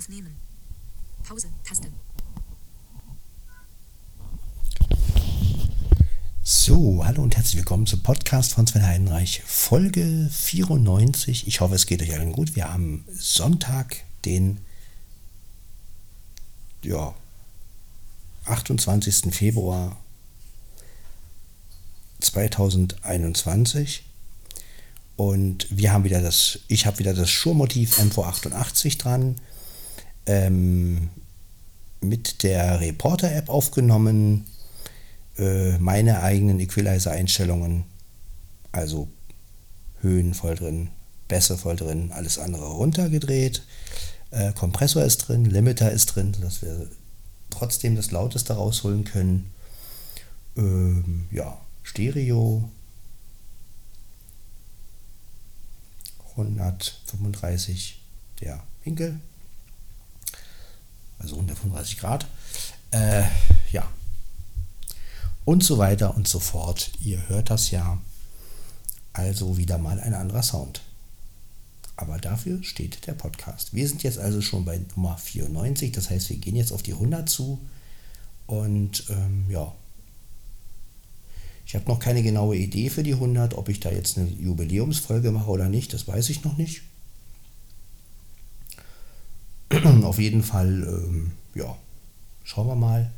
Aufnehmen. Pause. Taste. So, hallo und herzlich willkommen zum Podcast von Sven Heidenreich, Folge 94. Ich hoffe, es geht euch allen gut. Wir haben Sonntag, den ja, 28. Februar 2021. Und wir haben wieder das, ich habe wieder das Schurmotiv MV88 dran. Ähm, mit der Reporter-App aufgenommen äh, meine eigenen Equalizer-Einstellungen, also Höhen voll drin, Bässe voll drin, alles andere runtergedreht. Äh, Kompressor ist drin, Limiter ist drin, sodass wir trotzdem das Lauteste rausholen können. Ähm, ja, Stereo 135 der Winkel, also 135 Grad. Äh, ja, und so weiter und so fort. Ihr hört das ja. Also wieder mal ein anderer Sound. Aber dafür steht der Podcast. Wir sind jetzt also schon bei Nummer 94, das heißt, wir gehen jetzt auf die 100 zu. Und ähm, ja, ich habe noch keine genaue Idee für die 100, ob ich da jetzt eine Jubiläumsfolge mache oder nicht, das weiß ich noch nicht. auf jeden Fall, ähm, ja, schauen wir mal.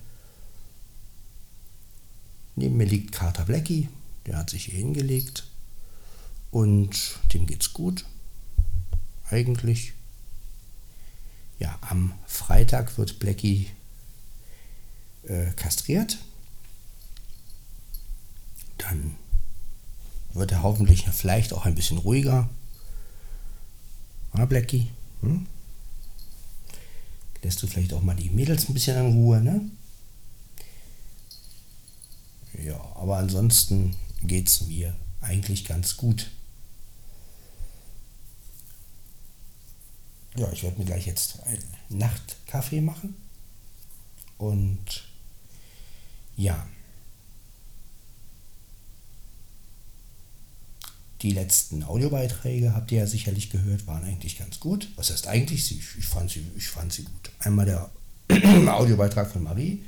Neben mir liegt Carter Blackie, der hat sich hier hingelegt und dem geht's gut. Eigentlich. Ja, am Freitag wird Blackie äh, kastriert. Dann wird er hoffentlich vielleicht auch ein bisschen ruhiger. Ah, Blackie? Hm? Lässt du vielleicht auch mal die Mädels ein bisschen in Ruhe, ne? Ja, aber ansonsten geht es mir eigentlich ganz gut. Ja, ich werde mir gleich jetzt einen Nachtkaffee machen. Und ja, die letzten Audiobeiträge habt ihr ja sicherlich gehört, waren eigentlich ganz gut. Was heißt eigentlich? Ich fand sie, ich fand sie gut. Einmal der Audiobeitrag von Marie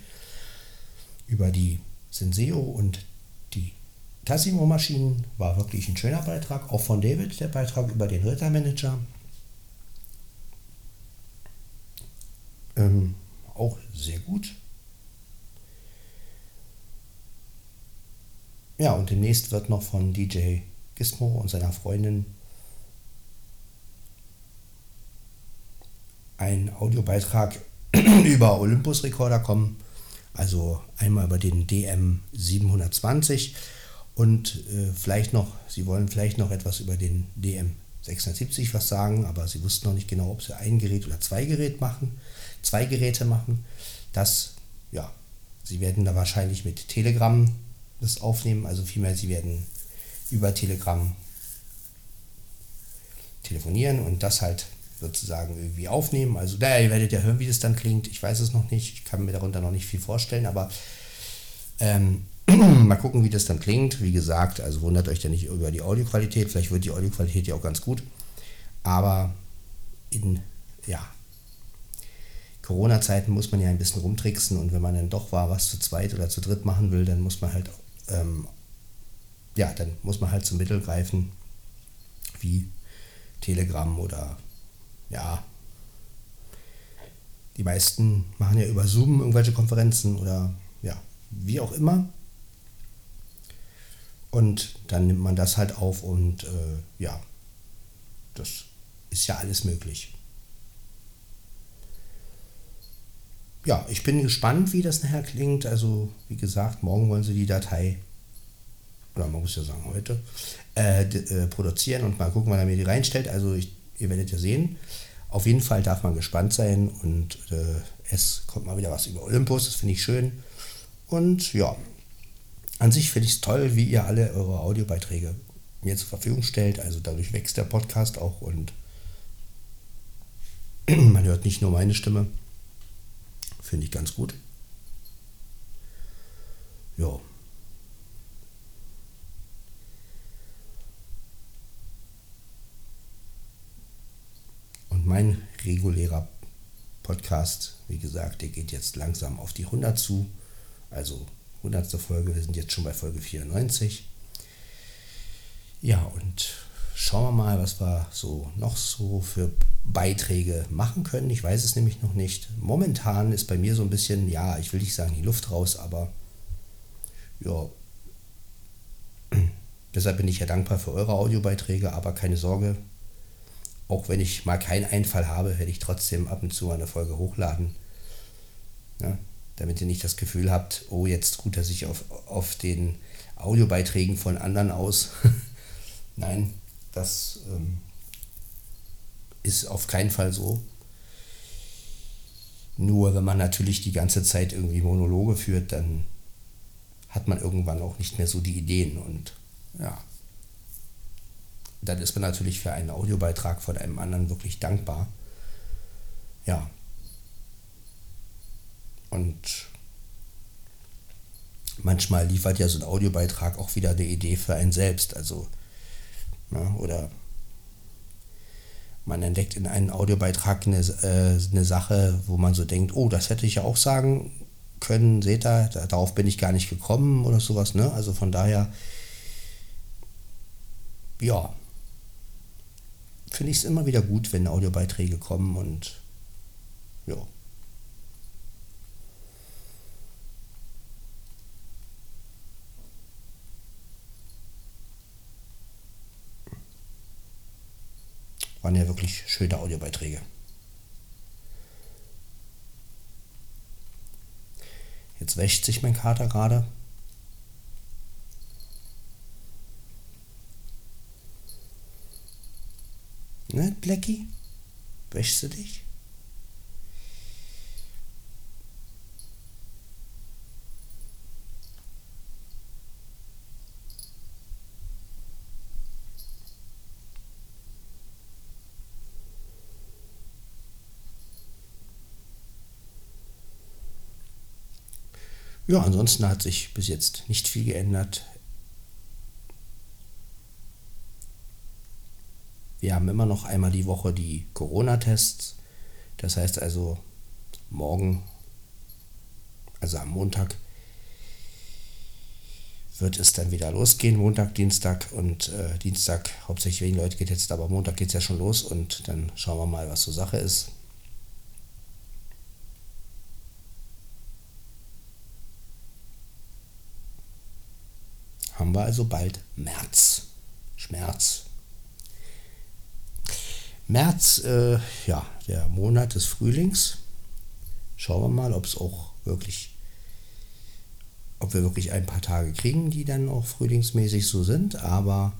über die Senseo und die Tassimo-Maschinen war wirklich ein schöner Beitrag. Auch von David der Beitrag über den Rittermanager. Ähm, auch sehr gut. Ja, und demnächst wird noch von DJ Gizmo und seiner Freundin ein Audiobeitrag über Olympus-Rekorder kommen. Also einmal über den DM 720 und äh, vielleicht noch, Sie wollen vielleicht noch etwas über den DM 670 was sagen, aber Sie wussten noch nicht genau, ob Sie ein Gerät oder zwei Gerät machen, zwei Geräte machen. Das, ja, Sie werden da wahrscheinlich mit Telegram das aufnehmen, also vielmehr Sie werden über Telegram telefonieren und das halt sozusagen irgendwie aufnehmen. Also, naja, ihr werdet ja hören, wie das dann klingt. Ich weiß es noch nicht. Ich kann mir darunter noch nicht viel vorstellen, aber ähm, mal gucken, wie das dann klingt. Wie gesagt, also wundert euch ja nicht über die Audioqualität. Vielleicht wird die Audioqualität ja auch ganz gut. Aber in, ja, Corona-Zeiten muss man ja ein bisschen rumtricksen und wenn man dann doch war, was zu zweit oder zu dritt machen will, dann muss man halt, ähm, ja, dann muss man halt zum Mittel greifen, wie Telegram oder ja, die meisten machen ja über Zoom irgendwelche Konferenzen oder ja, wie auch immer. Und dann nimmt man das halt auf und äh, ja, das ist ja alles möglich. Ja, ich bin gespannt, wie das nachher klingt. Also, wie gesagt, morgen wollen sie die Datei, oder man muss ja sagen heute, äh, äh, produzieren und mal gucken, wann er mir die reinstellt. Also, ich, ihr werdet ja sehen. Auf jeden Fall darf man gespannt sein und äh, es kommt mal wieder was über Olympus, das finde ich schön. Und ja, an sich finde ich es toll, wie ihr alle eure Audiobeiträge mir zur Verfügung stellt. Also dadurch wächst der Podcast auch und man hört nicht nur meine Stimme. Finde ich ganz gut. Ja. Mein regulärer Podcast, wie gesagt, der geht jetzt langsam auf die 100 zu. Also 100. Folge, wir sind jetzt schon bei Folge 94. Ja, und schauen wir mal, was wir so noch so für Beiträge machen können. Ich weiß es nämlich noch nicht. Momentan ist bei mir so ein bisschen, ja, ich will nicht sagen die Luft raus, aber ja, deshalb bin ich ja dankbar für eure Audiobeiträge, aber keine Sorge, auch wenn ich mal keinen Einfall habe, werde ich trotzdem ab und zu eine Folge hochladen. Ja, damit ihr nicht das Gefühl habt, oh, jetzt ruht er sich auf, auf den Audiobeiträgen von anderen aus. Nein, das ähm, ist auf keinen Fall so. Nur wenn man natürlich die ganze Zeit irgendwie Monologe führt, dann hat man irgendwann auch nicht mehr so die Ideen und ja. Dann ist man natürlich für einen Audiobeitrag von einem anderen wirklich dankbar. Ja. Und manchmal liefert ja so ein Audiobeitrag auch wieder eine Idee für einen selbst. Also, ne, oder man entdeckt in einem Audiobeitrag eine, äh, eine Sache, wo man so denkt, oh, das hätte ich ja auch sagen können, seht ihr, darauf bin ich gar nicht gekommen oder sowas. Ne? Also von daher, ja, finde ich es immer wieder gut, wenn Audiobeiträge kommen und ja. Waren ja wirklich schöne Audiobeiträge. Jetzt wäscht sich mein Kater gerade. Ne, Blackie? Wäschst du dich? Ja, ansonsten hat sich bis jetzt nicht viel geändert. Wir haben immer noch einmal die Woche die Corona-Tests. Das heißt also, morgen, also am Montag, wird es dann wieder losgehen. Montag, Dienstag und äh, Dienstag, hauptsächlich wegen Leute getestet, aber Montag geht es ja schon los und dann schauen wir mal, was so Sache ist. Haben wir also bald März. Schmerz. März, äh, ja, der Monat des Frühlings. Schauen wir mal, ob es auch wirklich, ob wir wirklich ein paar Tage kriegen, die dann auch frühlingsmäßig so sind. Aber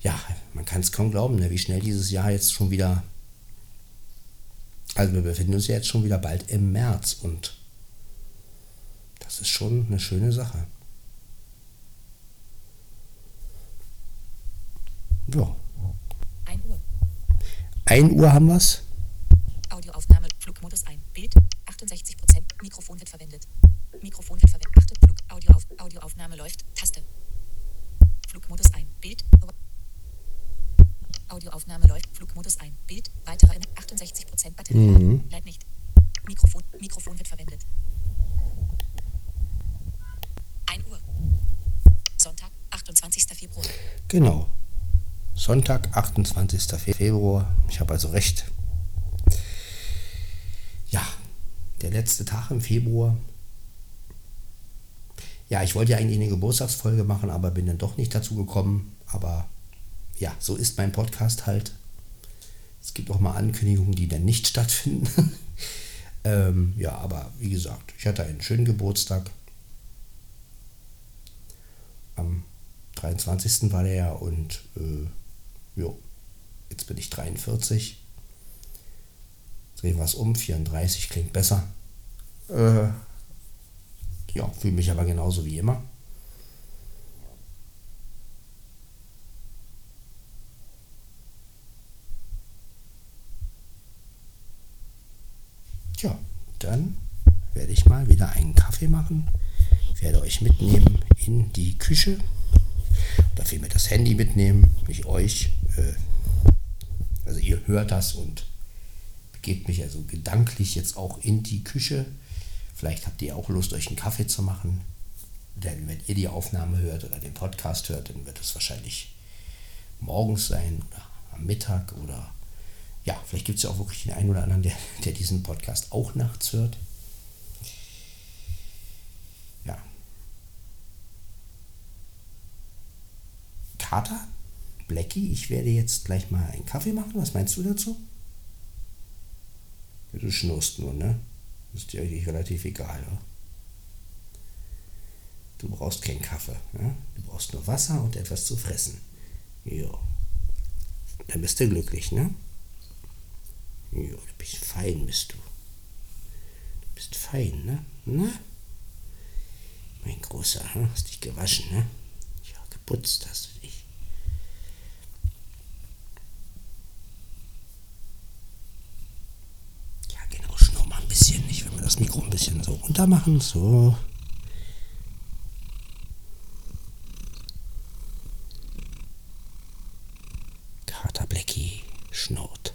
ja, man kann es kaum glauben, ne, wie schnell dieses Jahr jetzt schon wieder. Also wir befinden uns ja jetzt schon wieder bald im März und das ist schon eine schöne Sache. Ja. 1 Uhr. 1 Uhr haben wir es. Audioaufnahme, Flugmodus ein. Bild, 68%. Mikrofon wird verwendet. Mikrofon wird verwendet. Achte, Flug, Audioauf, Audioaufnahme läuft. Taste. Flugmodus ein. Bild. Audioaufnahme läuft. Flugmodus ein. Bild. Weitere 68% Batterie. Mhm. Leidt nicht. Mikrofon, Mikrofon wird verwendet. 1 Uhr. Sonntag, 28. Februar. Genau. Sonntag, 28. Februar. Ich habe also recht. Ja, der letzte Tag im Februar. Ja, ich wollte ja eigentlich eine Geburtstagsfolge machen, aber bin dann doch nicht dazu gekommen. Aber ja, so ist mein Podcast halt. Es gibt auch mal Ankündigungen, die dann nicht stattfinden. ähm, ja, aber wie gesagt, ich hatte einen schönen Geburtstag. Am 23. war der ja und äh, Jo, jetzt bin ich 43. Drehen wir es um, 34 klingt besser. Äh, ja, fühle mich aber genauso wie immer. Ja, dann werde ich mal wieder einen Kaffee machen. Ich werde euch mitnehmen in die Küche. Das Handy mitnehmen, nicht euch. Äh, also ihr hört das und begebt mich also gedanklich jetzt auch in die Küche. Vielleicht habt ihr auch Lust, euch einen Kaffee zu machen. Denn wenn ihr die Aufnahme hört oder den Podcast hört, dann wird es wahrscheinlich morgens sein oder am Mittag oder ja, vielleicht gibt es ja auch wirklich den einen oder anderen, der, der diesen Podcast auch nachts hört. Kater, Blackie, ich werde jetzt gleich mal einen Kaffee machen. Was meinst du dazu? Du schnurst nur, ne? Ist dir eigentlich relativ egal, oder? Du brauchst keinen Kaffee. Ne? Du brauchst nur Wasser und etwas zu fressen. Jo. Dann bist du glücklich, ne? Jo, du bist fein, bist du. Du bist fein, ne? Ne? Mein Großer, hm? hast dich gewaschen, ne? Ja, geputzt hast du dich. Ja, genau, schnurr mal ein bisschen. Ich Mikro ein bisschen so runter machen. So. Kater Blackie schnurrt.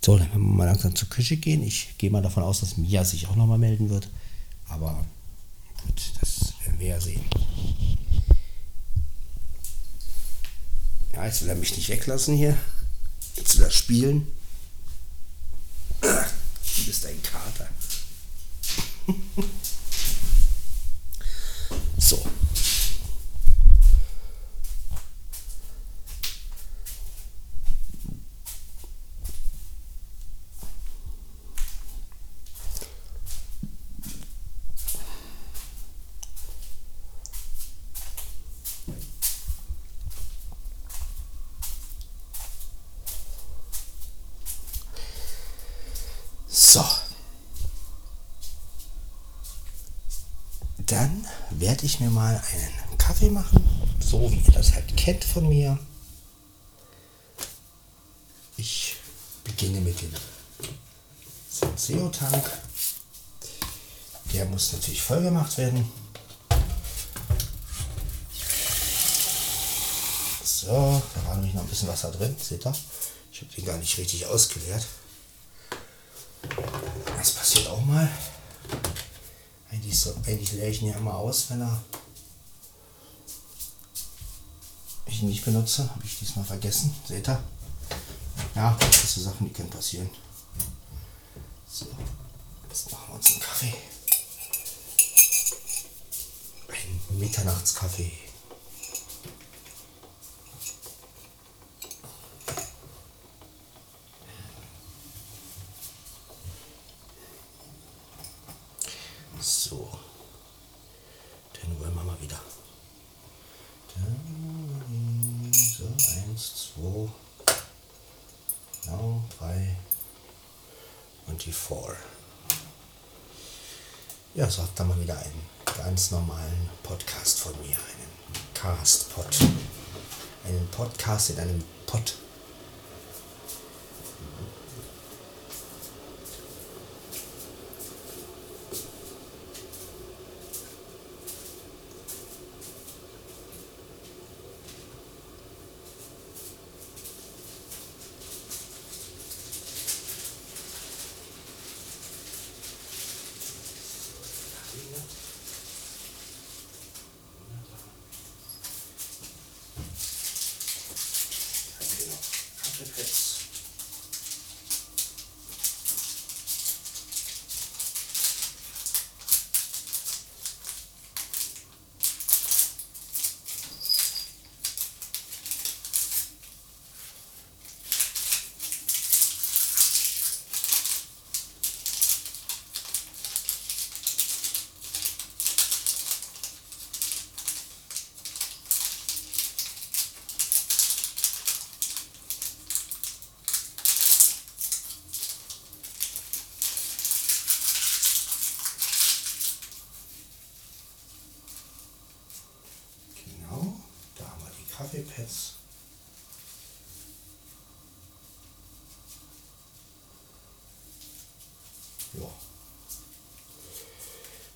So, dann werden wir mal langsam zur Küche gehen. Ich gehe mal davon aus, dass Mia sich auch nochmal melden wird. Aber gut, das werden wir ja sehen. Ja, jetzt will er mich nicht weglassen hier. Jetzt will er spielen. Du bist ein Kater. So. Dann werde ich mir mal einen Kaffee machen, so wie ihr das halt kennt von mir. Ich beginne mit dem Senseo-Tank. Der muss natürlich voll gemacht werden. So, da war nämlich noch ein bisschen Wasser drin, seht ihr? Ich habe den gar nicht richtig ausgeleert. Das passiert auch mal. Eigentlich, eigentlich leere ich ihn ja immer aus, wenn er ich ihn nicht benutze. Habe ich diesmal vergessen. Seht ihr? Ja, das sind Sachen, die können passieren. So, jetzt machen wir uns einen Kaffee. Ein Mitternachtskaffee. Ja, so habt ihr mal wieder einen ganz normalen Podcast von mir, einen Cast-Pod. Einen Podcast in einem Podcast. Kaffeepads. Ja.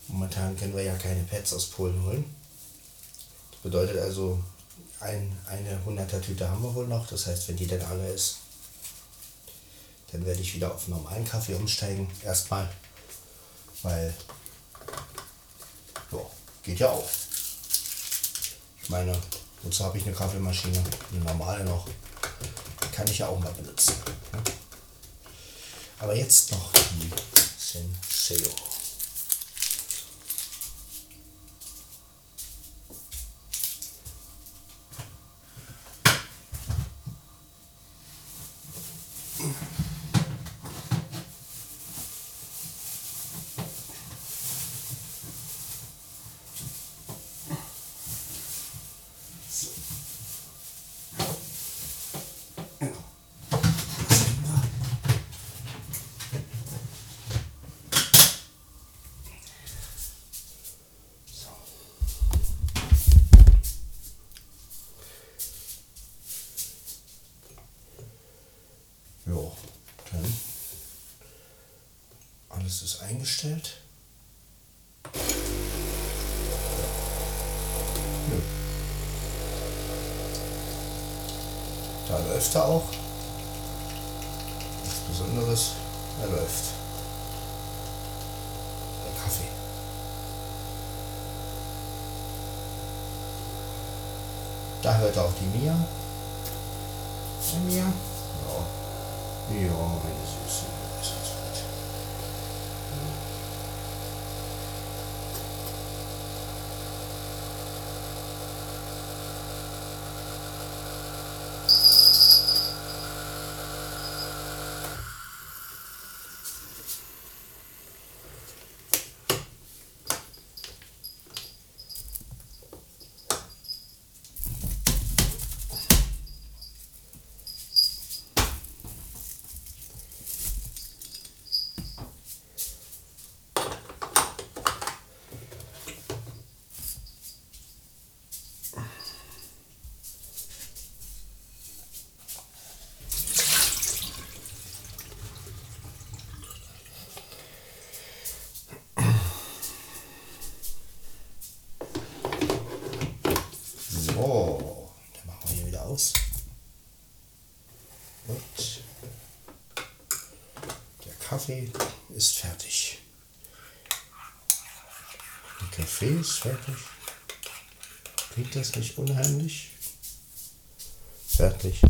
Momentan können wir ja keine Pads aus Polen holen. Das bedeutet also, ein, eine 100er Tüte haben wir wohl noch. Das heißt, wenn die dann alle ist, dann werde ich wieder auf normalen Kaffee umsteigen. Erstmal, weil, ja, geht ja auch. Ich meine, wozu habe ich eine Kaffeemaschine? Eine normale noch. Die kann ich ja auch mal benutzen. ne? Aber jetzt noch die Senseo. Ja, dann alles ist eingestellt. Ja. Da läuft er auch. Nichts Besonderes, er läuft. Der Kaffee. Da hört auch die Mia. Die Mia? Ja. Ja, meine Süße. Ist alles gut. So, dann machen wir hier wieder aus. Und der Kaffee ist fertig. Der Kaffee ist fertig. Klingt das nicht unheimlich? Fertig.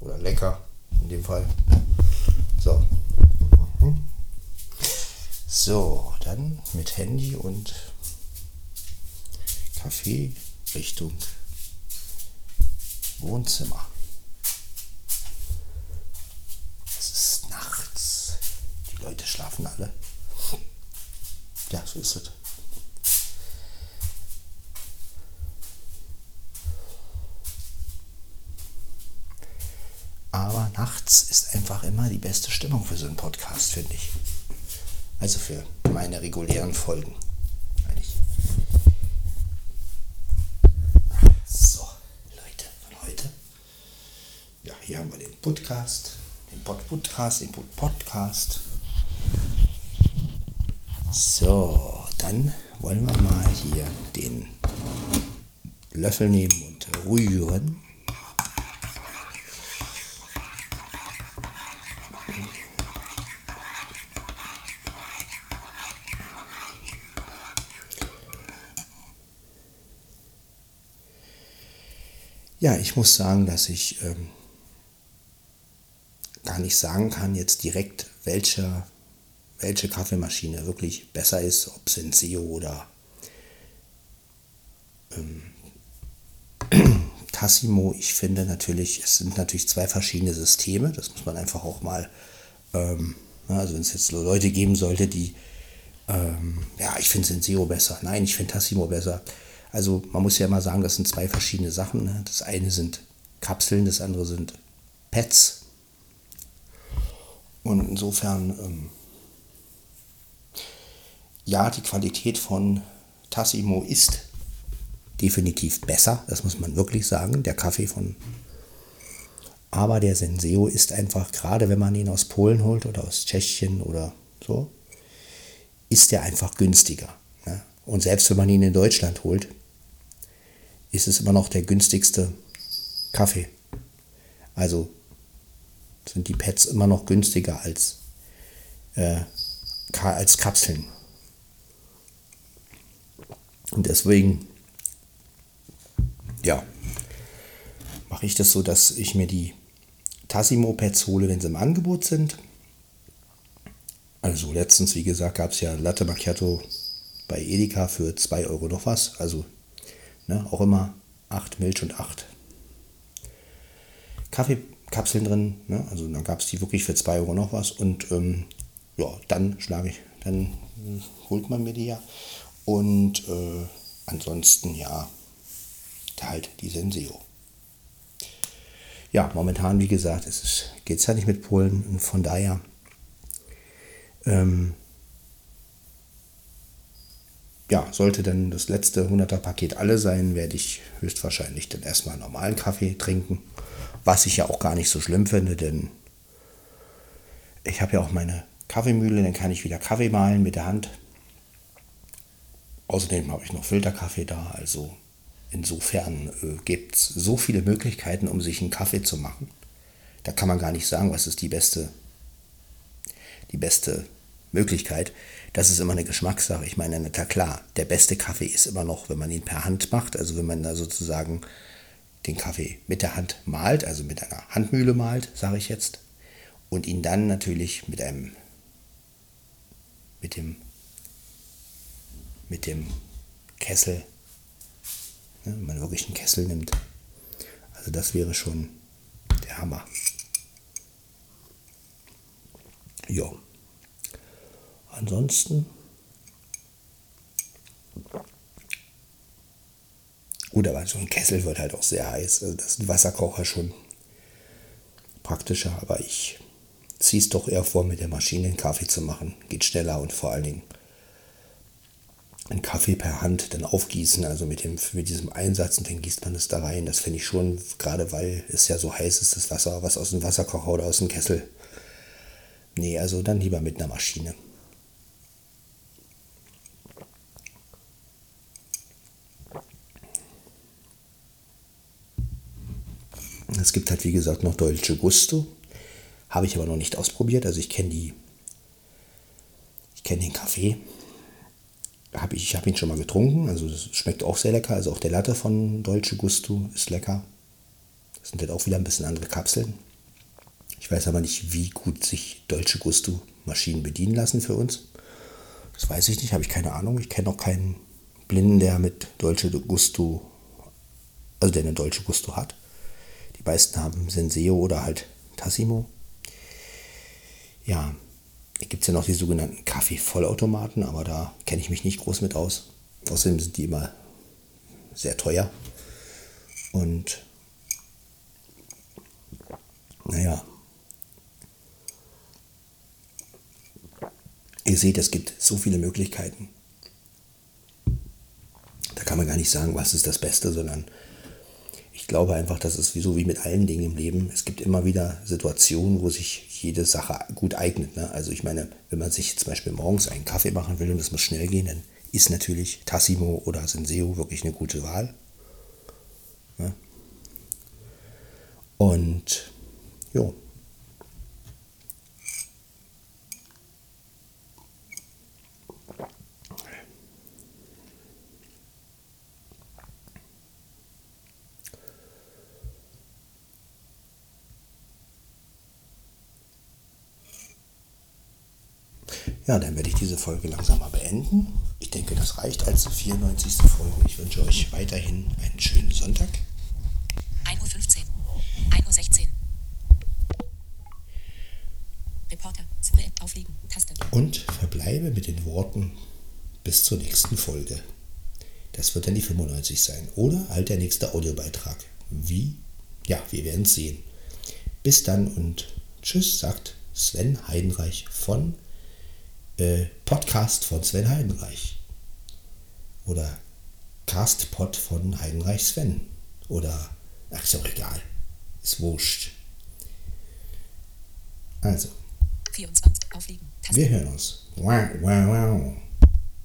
Oder lecker in dem Fall. So. Mhm. So, dann mit Handy und Kaffee Richtung Wohnzimmer. Leute schlafen alle. Ja, so ist es. Aber nachts ist einfach immer die beste Stimmung für so einen Podcast, finde ich. Also für meine regulären Folgen. So, Leute von heute. Ja, hier haben wir den Podcast, den Pod Podcast, den Pod Podcast. So, dann wollen wir mal hier den Löffel nehmen und rühren. Ja, ich muss sagen, dass ich ähm, gar nicht sagen kann jetzt direkt, welche, welche Kaffeemaschine wirklich besser ist, ob Senseo oder ähm, Tassimo. Ich finde natürlich, es sind natürlich zwei verschiedene Systeme, das muss man einfach auch mal, ähm, also wenn es jetzt Leute geben sollte, die, ähm, ja, ich finde Senseo besser, nein, ich finde Tassimo besser. Also man muss ja immer sagen, das sind zwei verschiedene Sachen. Ne? Das eine sind Kapseln, das andere sind Pads. Und insofern, ähm, ja, die Qualität von Tassimo ist definitiv besser, das muss man wirklich sagen. Der Kaffee von. Aber der Senseo ist einfach, gerade wenn man ihn aus Polen holt oder aus Tschechien oder so, ist der einfach günstiger. Ne? Und selbst wenn man ihn in Deutschland holt, ist es immer noch der günstigste Kaffee. Also sind die Pads immer noch günstiger als, äh, als Kapseln. Und deswegen, ja, mache ich das so, dass ich mir die Tassimo-Pads hole, wenn sie im Angebot sind. Also letztens, wie gesagt, gab es ja Latte Macchiato bei Edeka für 2 Euro noch was. Also ne, auch immer 8 Milch und 8 Kaffeekapseln drin. Ne? Also dann gab es die wirklich für 2 Euro noch was. Und ähm, ja, dann schlage ich, dann holt man mir die ja. Und äh, ansonsten ja, halt die Senseo. Ja, momentan, wie gesagt, geht es ja nicht mit Polen. Und von daher ähm, ja, sollte dann das letzte 100er Paket alle sein, werde ich höchstwahrscheinlich dann erstmal normalen Kaffee trinken. Was ich ja auch gar nicht so schlimm finde, denn ich habe ja auch meine Kaffeemühle, dann kann ich wieder Kaffee mahlen mit der Hand. Außerdem habe ich noch Filterkaffee da, also insofern äh, gibt es so viele Möglichkeiten, um sich einen Kaffee zu machen. Da kann man gar nicht sagen, was ist die beste, die beste Möglichkeit. Das ist immer eine Geschmackssache. Ich meine, na klar, der beste Kaffee ist immer noch, wenn man ihn per Hand macht, also wenn man da sozusagen den Kaffee mit der Hand malt, also mit einer Handmühle malt, sage ich jetzt, und ihn dann natürlich mit einem mit dem mit dem Kessel, ne, wenn man wirklich einen Kessel nimmt. Also das wäre schon der Hammer. Ja. Ansonsten. Gut, aber so ein Kessel wird halt auch sehr heiß. Also das ist ein Wasserkocher schon praktischer, aber ich ziehe es doch eher vor, mit der Maschine einen Kaffee zu machen. Geht schneller und vor allen Dingen einen Kaffee per Hand dann aufgießen, also mit, dem, mit diesem Einsatz und dann gießt man es da rein. Das finde ich schon, gerade weil es ja so heiß ist, das Wasser, was aus dem Wasserkocher oder aus dem Kessel. Nee, also dann lieber mit einer Maschine. Es gibt halt, wie gesagt, noch Dolce Gusto. Habe ich aber noch nicht ausprobiert. Also ich kenne die, ich kenne den Kaffee. Hab ich ich habe ihn schon mal getrunken. Also es schmeckt auch sehr lecker. Also auch der Latte von Dolce Gusto ist lecker. Das sind halt auch wieder ein bisschen andere Kapseln. Ich weiß aber nicht, wie gut sich Dolce Gusto Maschinen bedienen lassen für uns. Das weiß ich nicht, habe ich keine Ahnung. Ich kenne auch keinen Blinden, der mit Dolce Gusto, also der eine Dolce Gusto hat. Die meisten haben Senseo oder halt Tassimo. Ja, gibt es ja noch die sogenannten Kaffee-Vollautomaten, aber da kenne ich mich nicht groß mit aus. Außerdem sind die immer sehr teuer. Und naja, ihr seht, es gibt so viele Möglichkeiten. Da kann man gar nicht sagen, was ist das Beste, sondern ich glaube einfach, das ist wie so wie mit allen Dingen im Leben. Es gibt immer wieder Situationen, wo sich jede Sache gut eignet. Ne? Also ich meine, wenn man sich zum Beispiel morgens einen Kaffee machen will und es muss schnell gehen, dann ist natürlich Tassimo oder Senseo wirklich eine gute Wahl. Ne? Und jo. Ja, dann werde ich diese Folge langsam mal beenden. Ich denke, das reicht als 94. Folge. Ich wünsche euch weiterhin einen schönen Sonntag. 1.15 Uhr. 1.16 Uhr. Reporter. Suche auflegen. Taste. Und verbleibe mit den Worten bis zur nächsten Folge. Das wird dann die 95 sein. Oder halt der nächste Audiobeitrag. Wie? Ja, wir werden es sehen. Bis dann und tschüss, sagt Sven Heidenreich von äh, Podcast von Sven Heidenreich. Oder Castpod von Heidenreich Sven. Oder, ach, ist auch egal. Ist wurscht. Also. 24 auflegen. Wir hören uns. Wow, wow, wow.